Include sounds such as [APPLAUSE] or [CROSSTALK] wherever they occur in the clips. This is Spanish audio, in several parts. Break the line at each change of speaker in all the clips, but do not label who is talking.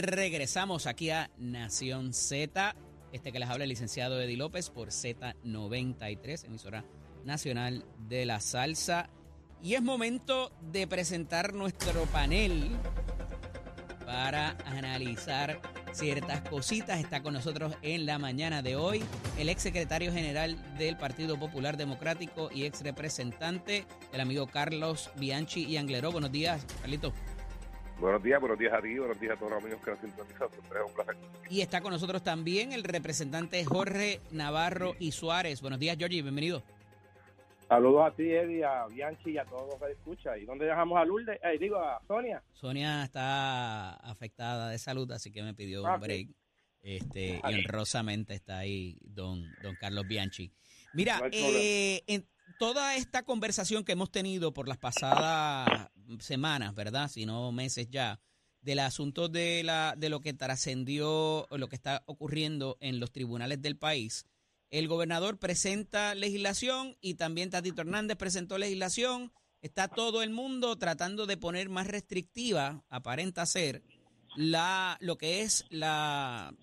Regresamos aquí a Nación Z. Este que les habla el licenciado Eddie López por Z93, emisora nacional de la salsa. Y es momento de presentar nuestro panel para analizar ciertas cositas. Está con nosotros en la mañana de hoy el ex secretario general del Partido Popular Democrático y ex representante, el amigo Carlos Bianchi y Angleró. Buenos días, Carlito.
Buenos días, buenos días a ti, buenos días a todos los amigos que nos sintonizan. Siempre es un placer.
Y está con nosotros también el representante Jorge Navarro y Suárez. Buenos días, Georgie, bienvenido.
Saludos a ti, Eddie, a Bianchi y a todos los que escuchan. ¿Y dónde dejamos a Lourdes? Eh, digo, a Sonia.
Sonia está afectada de salud, así que me pidió un
Ah,
break. Este, y honrosamente está ahí don, don Carlos Bianchi. Mira,
No
eh, en toda esta conversación que hemos tenido por las pasadas semanas, ¿verdad? Si no meses ya, del asunto de, la, de lo que trascendió, lo que está ocurriendo en los tribunales del país, el gobernador presenta legislación y también Tatito Hernández presentó legislación. Está todo el mundo tratando de poner más restrictiva, aparenta ser, la, lo que es la,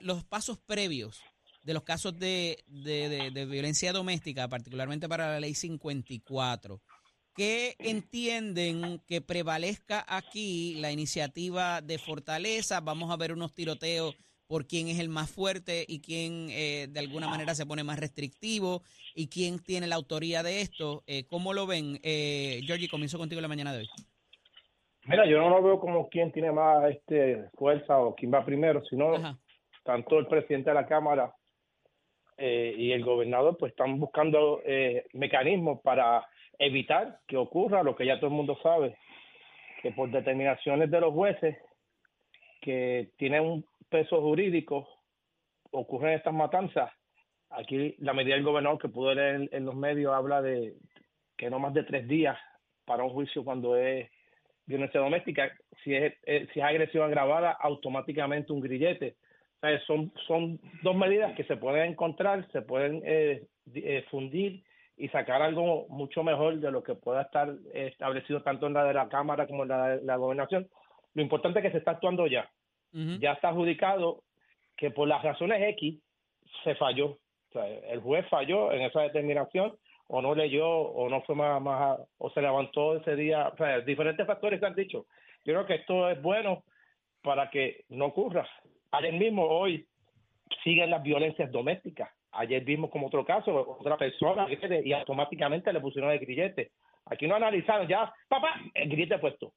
los pasos previos de los casos de- de- de violencia doméstica, particularmente para la ley 54. ¿Qué entienden que prevalezca aquí la iniciativa de Fortaleza? Vamos a ver unos tiroteos por quién es el más fuerte y quién eh, de alguna manera se pone más restrictivo y quién tiene la autoría de esto. Eh, ¿Cómo lo ven? Eh, Georgie, comienzo contigo la mañana de hoy.
Mira, yo no lo veo como quién tiene más este fuerza o quién va primero, sino
Ajá.
tanto el presidente de la Cámara eh, y el gobernador pues están buscando eh, mecanismos para evitar que ocurra lo que ya todo el mundo sabe, que por determinaciones de los jueces que tienen un peso jurídico ocurren estas matanzas. Aquí la medida del gobernador que pudo leer en, en los medios habla de que no más de tres días para un juicio cuando es violencia doméstica. Si es, eh, si es agresión agravada, automáticamente un grillete. O sea, son, son dos medidas que se pueden encontrar, se pueden eh, eh, fundir y sacar algo mucho mejor de lo que pueda estar eh, establecido tanto en la de la Cámara como en la de la gobernación. Lo importante es que se está actuando ya. Ya está adjudicado que por las razones X se falló. O sea, el juez falló en esa determinación o no leyó o no fue más, más o se levantó ese día. O sea, diferentes factores se han dicho. Yo creo que esto es bueno para que no ocurra. Ayer mismo, hoy, siguen las violencias domésticas. Ayer vimos como otro caso, otra persona y automáticamente le pusieron el grillete. Aquí no analizaron ya, papá, el grillete puesto.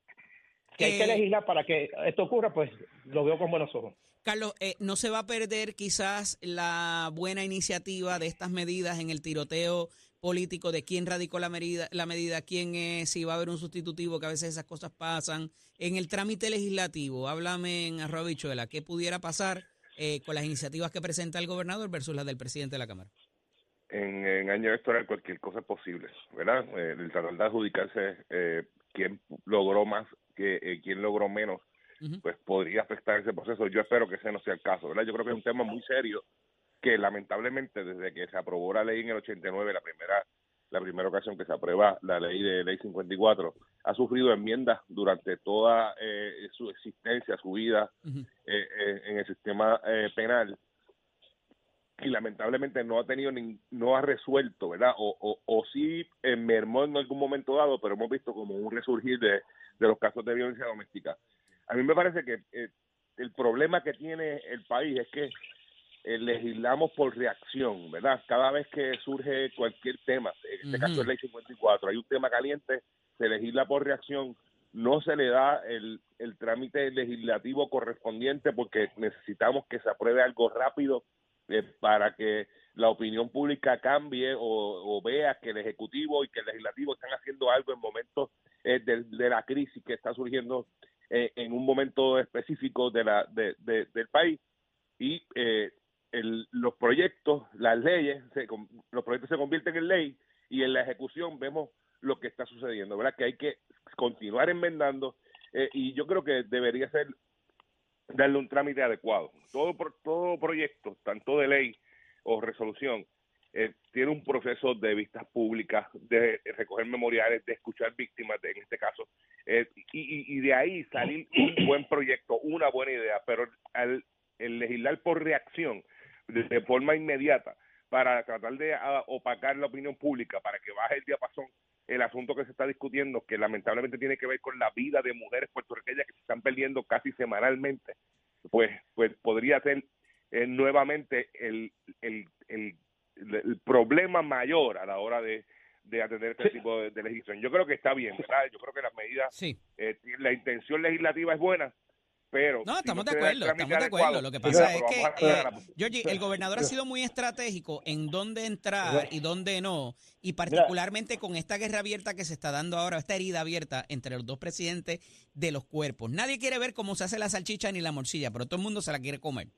Que hay que
Eh,
legislar para que esto ocurra, pues lo veo con buenos ojos.
Carlos, eh, ¿no se va a perder quizás la buena iniciativa de estas medidas en el tiroteo político de quién radicó la medida, la medida, quién es, si va a haber un sustitutivo, que a veces esas cosas pasan? En el trámite legislativo, háblame en arroba bichuela, ¿qué pudiera pasar eh, con las iniciativas que presenta el gobernador versus las del presidente de la Cámara?
En, en año electoral cualquier cosa es posible, ¿verdad? Eh, el tratar de adjudicarse eh, quién logró más, que eh, quién logró menos, pues podría afectar ese proceso. Yo espero que ese no sea el caso, ¿verdad? Yo creo que es un tema muy serio que lamentablemente desde que se aprobó la ley en el 89, la primera la primera ocasión que se aprueba la ley de ley 54, ha sufrido enmiendas durante toda eh, su existencia, su vida eh, eh, en el sistema eh, penal y lamentablemente no ha tenido ni, no ha resuelto, ¿verdad? O, o, o sí mermó en algún momento dado, pero hemos visto como un resurgir de, de los casos de violencia doméstica. A mí me parece que el problema que tiene el país es que eh, legislamos por reacción, ¿verdad? Cada vez que surge cualquier tema, en este
Ujú.
caso es ley 54, hay un tema caliente, se legisla por reacción, no se le da el, el trámite legislativo correspondiente porque necesitamos que se apruebe algo rápido eh, para que la opinión pública cambie o, o vea que el Ejecutivo y que el Legislativo están haciendo algo en momentos eh, de, de la crisis que está surgiendo eh, en un momento específico de la, de, de- del país y eh, el- los proyectos, las leyes, se los proyectos se convierten en ley y en la ejecución vemos lo que está sucediendo, ¿verdad? Que hay que continuar enmendando eh, y yo creo que debería ser darle un trámite adecuado. Todo todo proyecto, tanto de ley o resolución, eh, tiene un proceso de vistas públicas, de recoger memoriales, de escuchar víctimas, en este caso, eh, y, de ahí salir un buen proyecto, una buena idea, pero al el legislar por reacción, de, forma inmediata, para tratar de ah, opacar la opinión pública, para que baje el diapasón el asunto que se está discutiendo, que lamentablemente tiene que ver con la vida de mujeres puertorriqueñas que se están perdiendo casi semanalmente, pues, pues podría ser eh, nuevamente el, el, el, el, problema mayor a la hora de, de atender este tipo de, legislación. Yo creo que está bien, ¿verdad? Yo creo que las medidas, sí. Eh, la intención legislativa es buena, pero
no estamos de acuerdo estamos de acuerdo. Lo que pasa es que eh, el gobernador ha sido muy estratégico en dónde entrar y dónde no y particularmente con esta guerra abierta que se está dando ahora esta herida abierta entre los dos presidentes de los cuerpos. Nadie quiere ver cómo se hace la salchicha ni la morcilla pero todo el mundo se la quiere comer.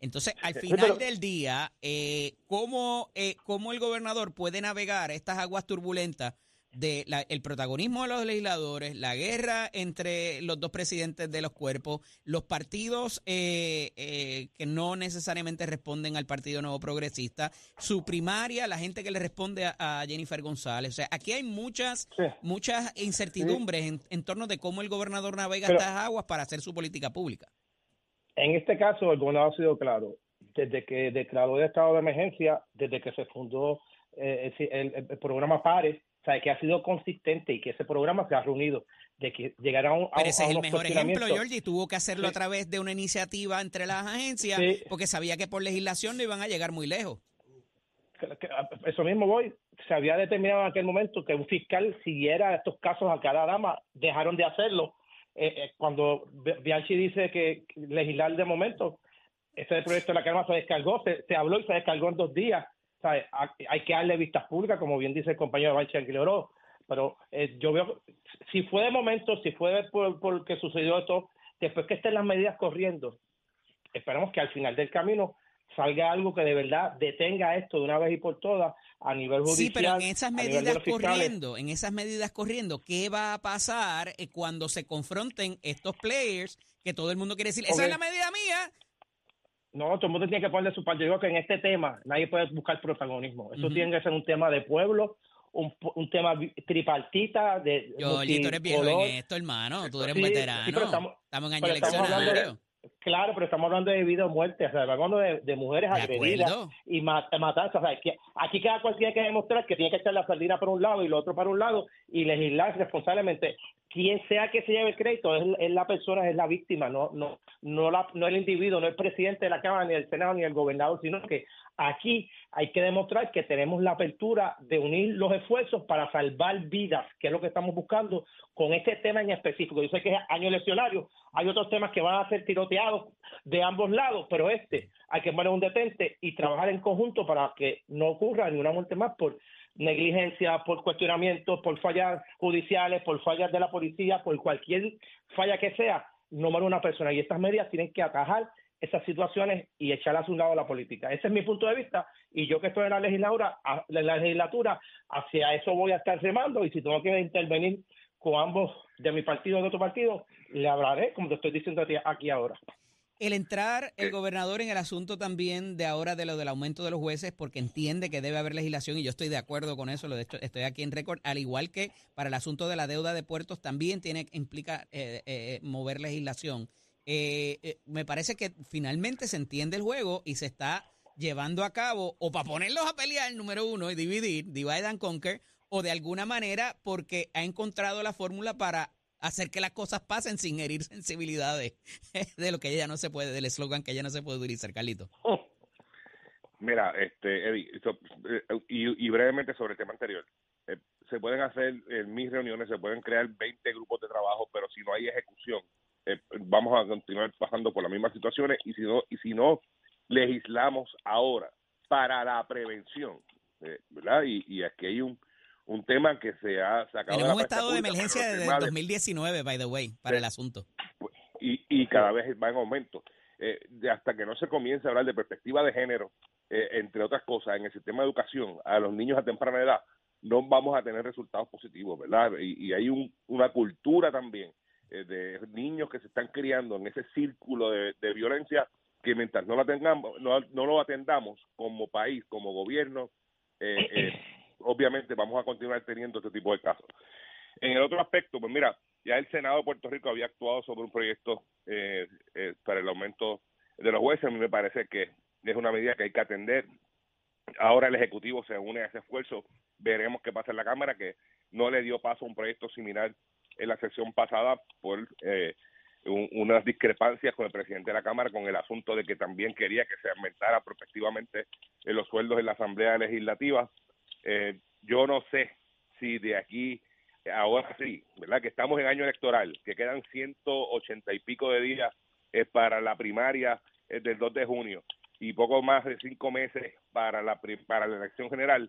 Entonces, al final del día, eh, ¿cómo, eh, ¿cómo el gobernador puede navegar estas aguas turbulentas de el protagonismo de los legisladores, la guerra entre los dos presidentes de los cuerpos, los partidos eh, que no necesariamente responden al Partido Nuevo Progresista, su primaria, la gente que le responde a, Jennifer González. O sea, aquí hay muchas, muchas incertidumbres en, torno de cómo el gobernador navega estas aguas para hacer su política pública.
En este caso, el gobernador ha sido claro. Desde que declaró el estado de emergencia, desde que se fundó eh, el, programa PARES, sabe que ha sido consistente y que ese programa se ha reunido de que llegará a un
Pero ese es el mejor ejemplo, Georgie. Tuvo que hacerlo a través de una iniciativa entre las agencias porque sabía que por legislación no iban a llegar muy lejos.
Eso mismo voy. Se había determinado en aquel momento que un fiscal siguiera estos casos a cada dama. Dejaron de hacerlo eh, eh, cuando Bianchi dice que legislar de momento, ese proyecto de la Cámara se descargó, se, habló y se descargó en dos días. Hay que darle vistas públicas, como bien dice el compañero Bianchi Aguilera, pero eh, yo veo, si fue de momento, si fue por, por que sucedió esto, después que estén las medidas corriendo, esperamos que al final del camino salga algo que de verdad detenga esto de una vez y por todas a nivel judicial. Sí,
pero en esas medidas corriendo, en esas medidas corriendo, ¿qué va a pasar eh, cuando se confronten estos players que todo el mundo quiere decir, esa es la medida mía?
No, todo el mundo tiene que ponerle su parte. Yo digo que en este tema nadie puede buscar protagonismo. Esto tiene que ser un tema de pueblo, un, un tema tripartita. De,
Yo, tú eres viejo en esto, hermano. Tú eres veterano. estamos, en año eleccionario.
Claro, pero estamos hablando de vida o muerte, o sea, estamos hablando de, mujeres agredidas y matanzas. O sea, aquí, aquí cada cual tiene que demostrar que tiene que echar la sardina por un lado y lo otro para un lado y legislar responsablemente. Quien sea que se lleve el crédito es, la persona, es la víctima, no no no, la, no el individuo, no el presidente de la Cámara, ni el Senado, ni el gobernador, sino que aquí hay que demostrar que tenemos la apertura de unir los esfuerzos para salvar vidas, que es lo que estamos buscando con este tema en específico. Yo sé que es año eleccionario, hay otros temas que van a ser tiroteados de ambos lados, pero este hay que poner un detente y trabajar en conjunto para que no ocurra ni una muerte más por negligencia, por cuestionamientos, por fallas judiciales, por fallas de la policía, por cualquier falla que sea, no muere una persona. Y estas medidas tienen que atajar esas situaciones y echarlas a un lado a la política. Ese es mi punto de vista y yo que estoy en la legislatura, en la legislatura, hacia eso voy a estar remando y si tengo que intervenir con ambos de mi partido y de otro partido, le hablaré, como te estoy diciendo aquí ahora.
El entrar el gobernador en el asunto también de ahora de lo del aumento de los jueces, porque entiende que debe haber legislación y yo estoy de acuerdo con eso, lo de hecho estoy aquí en récord, al igual que para el asunto de la deuda de puertos también tiene implica eh, eh, mover legislación. Eh, me parece que finalmente se entiende el juego y se está llevando a cabo o para ponerlos a pelear número uno y dividir, divide and conquer, o de alguna manera porque ha encontrado la fórmula para hacer que las cosas pasen sin herir [LAUGHS] sensibilidades de lo que ella no se puede, del eslogan que ella no se puede utilizar, Carlito. [LAUGHS]
Mira, este, Eddie, eh, y, brevemente sobre el tema anterior. Eh, se pueden hacer en mis reuniones, se pueden crear 20 grupos de trabajo, pero si no hay ejecución, eh, vamos a continuar pasando por las mismas situaciones y si no, y si no legislamos ahora para la prevención, ¿verdad? Y, y aquí hay un, un tema que se ha sacado
Tenemos un estado de emergencia desde el 2019, by the way, para el asunto.
Y, y cada vez va en aumento. Eh, hasta que no se comience a hablar de perspectiva de género, eh, entre otras cosas, en el sistema de educación a los niños a temprana edad, no vamos a tener resultados positivos, ¿verdad? Y, hay una cultura también eh, de niños que se están criando en ese círculo de, violencia que mientras no la tengamos, no, no lo atendamos como país, como gobierno, eh, eh, [CLEARS THROAT] obviamente vamos a continuar teniendo este tipo de casos. En el otro aspecto, pues mira, ya el Senado de Puerto Rico había actuado sobre un proyecto eh, eh, para el aumento de los jueces. A mí me parece que es una medida que hay que atender. Ahora el Ejecutivo se une a ese esfuerzo. Veremos qué pasa en la Cámara, que no le dio paso a un proyecto similar en la sesión pasada por eh, unas discrepancias con el presidente de la Cámara con el asunto de que también quería que se aumentara prospectivamente los sueldos en la Asamblea Legislativa. Eh, yo no sé si de aquí ahora sí, ¿verdad? Que estamos en año electoral, que quedan 180 y pico de días eh, para la primaria eh, del 2 de junio y poco más de cinco meses para la para la elección general,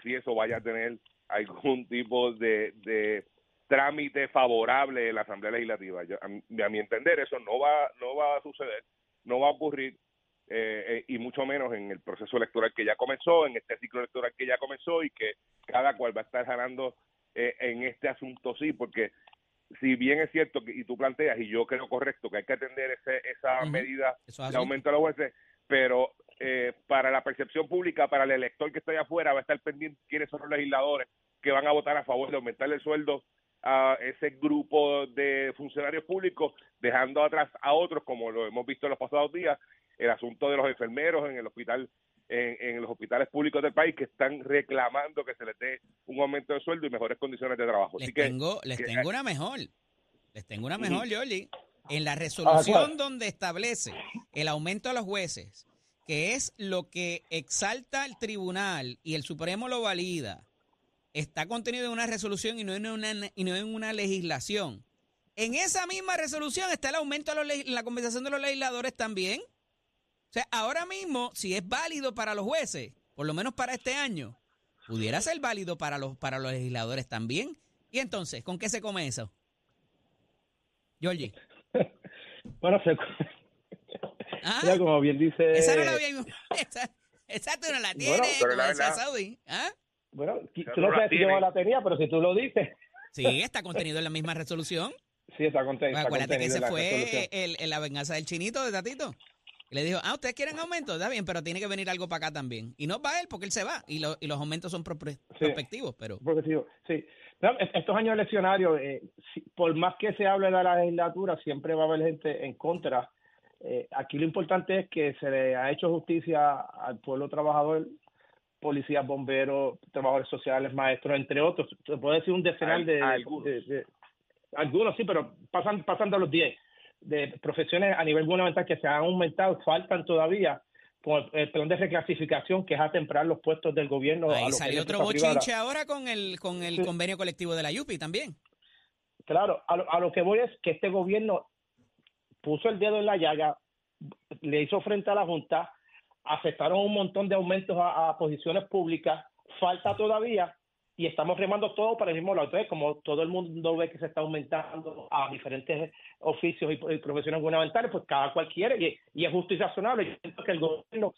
si eso vaya a tener algún tipo de, de trámite favorable en la Asamblea Legislativa. a, mi, entender, eso no va, no va a suceder, no va a ocurrir, eh, eh, y mucho menos en el proceso electoral que ya comenzó, en este ciclo electoral que ya comenzó y que cada cual va a estar ganando eh, en este asunto sí, porque si bien es cierto que, y tú planteas, y yo creo correcto, que hay que atender ese, esa medida de aumento de los jueces, pero eh, para la percepción pública, para el elector que está allá afuera, va a estar pendiente quiénes son los legisladores que van a votar a favor de aumentar el sueldo a ese grupo de funcionarios públicos, dejando atrás a otros, como lo hemos visto en los pasados días, el asunto de los enfermeros en el hospital en, los hospitales públicos del país que están reclamando que se les dé un aumento de sueldo y mejores condiciones de trabajo.
Les tengo, les tengo una mejor. Les tengo una mejor, Yoli. En la resolución donde establece el aumento a los jueces, que es lo que exalta el tribunal y el Supremo lo valida, está contenido en una resolución y no en una, y no en una legislación. En esa misma resolución está el aumento a la compensación de los legisladores también. O sea, ahora mismo, si es válido para los jueces, por lo menos para este año, pudiera ser válido para los, para los legisladores también. Y entonces, ¿con qué se come eso? Georgie. [LAUGHS]
bueno, se... ¿Ah? como bien dice...
Esa no la había... [LAUGHS] Esa, tú no la tienes, bueno, la
Saudi. ¿Ah? Bueno, tú no sabes si yo la tenía, pero si tú lo dices...
Sí, [LAUGHS] está contenido en la misma resolución.
Sí, está contenido.
acuérdate que ese fue el, la venganza del chinito de Tatito. Y le dijo, ah, ¿ustedes quieren aumento? Está bien, pero tiene que venir algo para acá también. Y no va él, porque él se va. Y, y los aumentos son prospectivos, pero...
sí. estos años eleccionarios, eh, por más que se hable de la legislatura, siempre va a haber gente en contra. Eh, aquí lo importante es que se le ha hecho justicia al pueblo trabajador, policías, bomberos, trabajadores sociales, maestros, entre otros. Se puede decir un decenal de, algunos. sí, pero pasan, pasando a los 10 de profesiones a nivel gubernamental que se han aumentado, faltan todavía con el plan de reclasificación que es a temprar los puestos del gobierno.
Ahí salió otro bochinche ahora con el, con el convenio colectivo de la YUPI también.
Claro, a lo, a lo que voy es que este gobierno puso el dedo en la llaga, le hizo frente a la Junta, aceptaron un montón de aumentos a posiciones públicas, falta todavía y estamos remando todo para el mismo lado. Entonces, como todo el mundo ve que se está aumentando a diferentes oficios y, profesiones gubernamentales, pues cada cual quiere y, es justo y razonable. Yo siento que el gobierno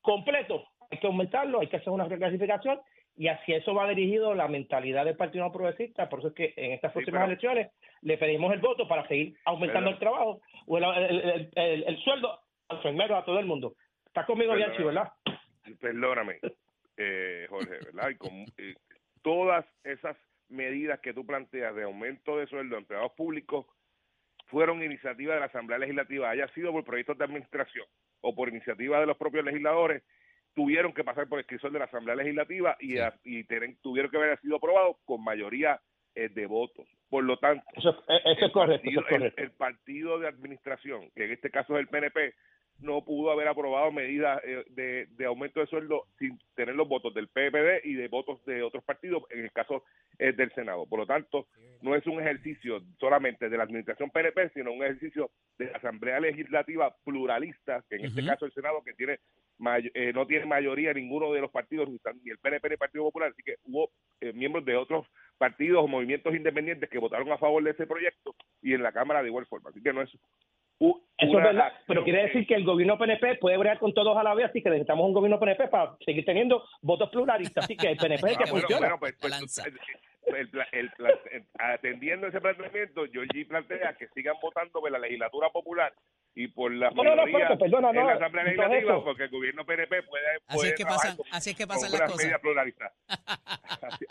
completo hay que aumentarlo, hay que hacer una reclasificación y así eso va dirigido la mentalidad del Partido Progresista. Por eso es que en estas próximas elecciones le pedimos el voto para seguir aumentando el trabajo o el, sueldo a los enfermeros, a todo el mundo. Está conmigo, Bianchi, ¿verdad?
Perdóname, eh, Jorge, ¿verdad? Y con, eh, todas esas medidas que tú planteas de aumento de sueldo de empleados públicos fueron iniciativa de la Asamblea Legislativa, haya sido por proyectos de administración o por iniciativa de los propios legisladores, tuvieron que pasar por el escritor de la Asamblea Legislativa y, y tuvieron que haber sido aprobados con mayoría eh, de votos. Por lo tanto,
eso, es correcto,
el, partido de administración, que en este caso es el PNP, no pudo haber aprobado medidas eh, de, aumento de sueldo sin tener los votos del PPD y de votos de otros partidos, en el caso eh, del Senado. Por lo tanto, no es un ejercicio solamente de la administración PNP, sino un ejercicio de la Asamblea Legislativa pluralista, que en este caso el Senado, que tiene eh, no tiene mayoría ninguno de los partidos, ni el PNP ni el Partido Popular, así que hubo miembros de otros partidos o movimientos independientes que votaron a favor de ese proyecto y en la Cámara de igual forma. Así que no es
eso es verdad, pero quiere decir que el gobierno PNP puede bregar con todos a la vez, así que necesitamos un gobierno PNP para seguir teniendo votos pluralistas, así que el PNP es el que funciona. Bueno, pues, pues,
atendiendo ese planteamiento, Georgie plantea que sigan votando en la legislatura popular y por la
No, no, no,
mayoría
espérate, perdona,
en
no,
la Asamblea
no es
Legislativa porque el gobierno PNP puede,
Así
puede
es que pasan,
con-
así es que pasan las cosas.
media pluralista. [LAUGHS] Así-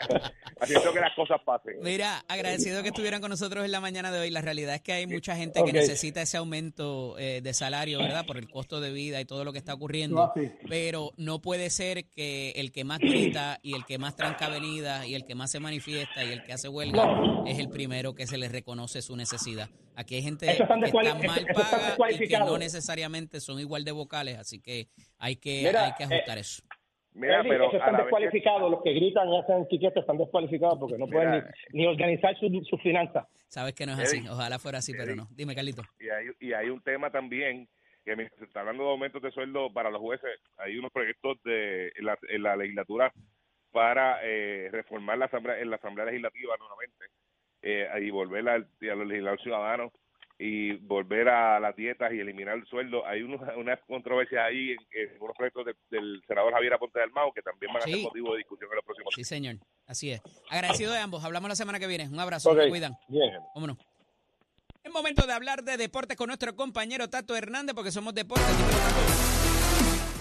haciendo que las cosas pasen.
Mira, agradecido que estuvieran con nosotros en la mañana de hoy. La realidad es que hay mucha gente que necesita ese aumento eh, de salario, ¿verdad? Por el costo de vida y todo lo que está ocurriendo. Pero no puede ser que el que más grita y el que más tranca avenida y el que más se manifiesta y el que hace huelga es el primero que se le reconoce su necesidad. Aquí hay gente que está mal paga y que no necesariamente son igual de vocales, así que hay que,
Mira,
hay que ajustar eso.
Mira,
Eli,
pero
esos están
vez que-
descualificados, los que gritan y hacen quiquetes están descualificados porque no pueden
Mira.
ni, ni organizar sus su finanzas.
Sabes que no es así. Ojalá fuera así, pero no. Dime, Carlito.
y hay, y hay un tema también que mientras se está hablando de aumentos de sueldo para los jueces, hay unos proyectos de en la, en la legislatura para eh, reformar la asamblea en la asamblea legislativa nuevamente eh, y volver al, y a los legisladores ciudadanos y volver a las dietas y eliminar el sueldo. Hay unos, unas controversias ahí en, en unos proyectos de- del senador Javier Aponte del Mao que también van a
Sí.
ser motivo de discusión en los próximos
Sí, señor. Así es. Agradecido de ambos. Hablamos la semana que viene. Un abrazo.
Ok,
Se cuidan.
bien.
Vámonos. Es momento de hablar de deportes con nuestro compañero Tato Hernández porque somos deportes.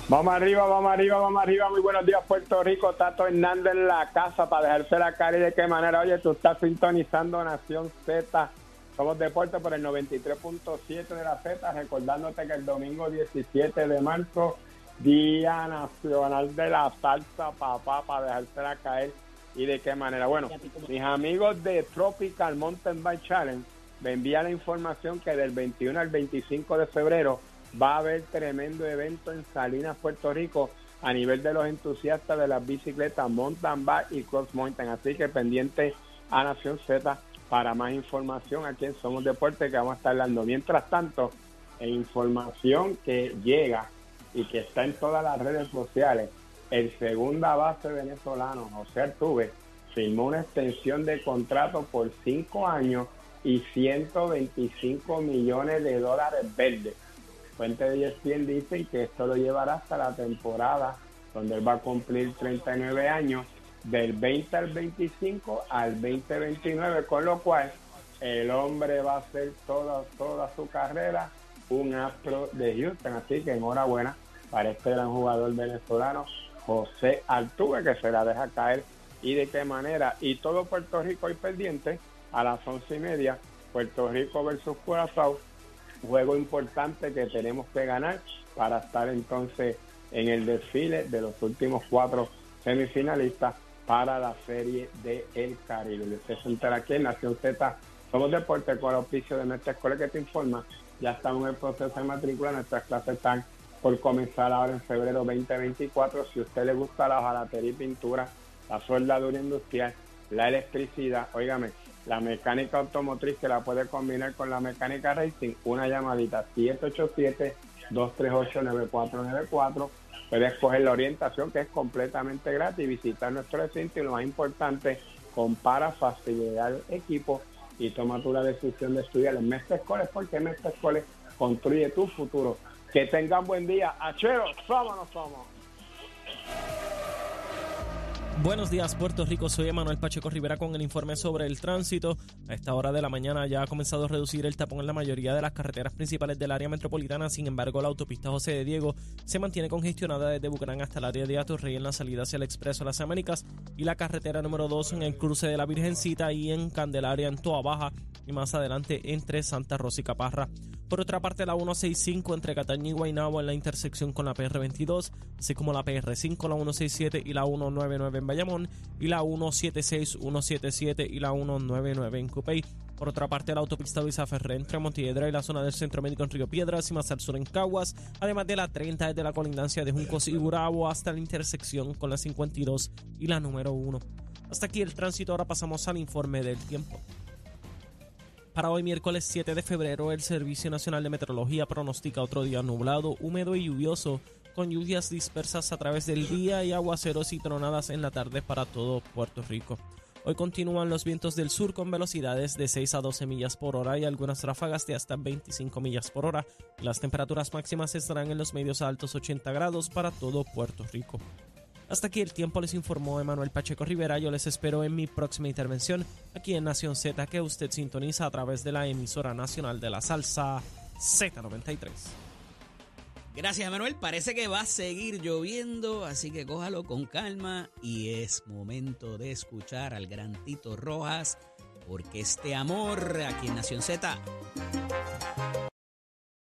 Vamos arriba, vamos arriba, vamos arriba. Muy buenos días, Puerto Rico. Tato Hernández en la casa para dejarse la cara y de qué manera. Oye, tú estás sintonizando Nación Z. Somos deporte por el 93.7 de la Z. Recordándote que el domingo 17 de marzo, Día Nacional de la Salsa, papá, para dejársela caer y de qué manera. Bueno, mis amigos de Tropical Mountain Bike Challenge me envían la información que del 21 al 25 de febrero va a haber tremendo evento en Salinas, Puerto Rico, a nivel de los entusiastas de las bicicletas mountain bike y cross mountain. Así que pendiente a Nación Z para más información aquí en Somos Deporte que vamos a estar dando. Mientras tanto, en información que llega y que está en todas las redes sociales, el segunda base venezolano, José Altuve, firmó una extensión de contrato por cinco años y 125 millones de dólares verdes. Fuentes de ESPN dicen que esto lo llevará hasta la temporada donde él va a cumplir 39 años, del 20 al 25 al 2029, con lo cual el hombre va a hacer toda, toda su carrera un astro de Houston. Así que enhorabuena para este gran jugador venezolano, José Altuve, que se la deja caer y de qué manera. Y todo Puerto Rico hoy pendiente a las once y media, Puerto Rico versus Curazao, juego importante que tenemos que ganar para estar entonces en el desfile de los últimos cuatro semifinalistas para la serie de El Caribe. Usted se entera aquí Nación Z, somos deporte con el auspicio de nuestra escuela que te informa. Ya estamos en el proceso de matrícula, nuestras clases están por comenzar ahora en febrero 2024. Si a usted le gusta la hojalatería y pintura, la soldadura industrial, la electricidad, óigame, la mecánica automotriz que la puede combinar con la mecánica racing, una llamadita 787-238-9494. Puede escoger la orientación que es completamente gratis, visitar nuestro recinto y lo más importante, compara facilidad del equipo y toma tú la decisión de estudiar en Mestre Escoles porque Mestre Escoles construye tu futuro. Que tengan buen día. Achero, vámonos, somos.
Buenos días, Puerto Rico. Soy Emanuel Pacheco Rivera con el informe sobre el tránsito. A esta hora de la mañana ya ha comenzado a reducir el tapón en la mayoría de las carreteras principales del área metropolitana. Sin embargo, la autopista José de Diego se mantiene congestionada desde Bucarán hasta el área de Atorrey en la salida hacia el Expreso Las Américas y la carretera número 2 en el cruce de la Virgencita y en Candelaria en Toa Baja y más adelante entre Santa Rosa y Caparra. Por otra parte, la 165 entre Cataña y Guaynabo en la intersección con la PR22, así como la PR5, la 167 y la 199 en Bayamón, y la 176, 177 y la 199 en Cupey. Por otra parte, la autopista Luisa Ferré entre Montiedra y la zona del Centro Médico en Río Piedras y más al sur en Caguas, además de la 30 desde la colindancia de Juncos y Gurabo hasta la intersección con la 52 y la número 1. Hasta aquí el tránsito, ahora pasamos al informe del tiempo. Para hoy miércoles 7 de febrero, el Servicio Nacional de Meteorología pronostica otro día nublado, húmedo y lluvioso, con lluvias dispersas a través del día y aguaceros y tronadas en la tarde para todo Puerto Rico. Hoy continúan los vientos del sur con velocidades de 6 a 12 millas por hora y algunas ráfagas de hasta 25 millas por hora. Las temperaturas máximas estarán en los medios a altos 80 grados para todo Puerto Rico. Hasta aquí el tiempo les informó Emanuel Pacheco Rivera. Yo les espero en mi próxima intervención aquí en Nación Z que usted sintoniza a través de la emisora nacional de la salsa Z93.
Gracias Emanuel, parece que va a seguir lloviendo, así que cójalo con calma y es momento de escuchar al gran Tito Rojas, porque este amor aquí en Nación Z.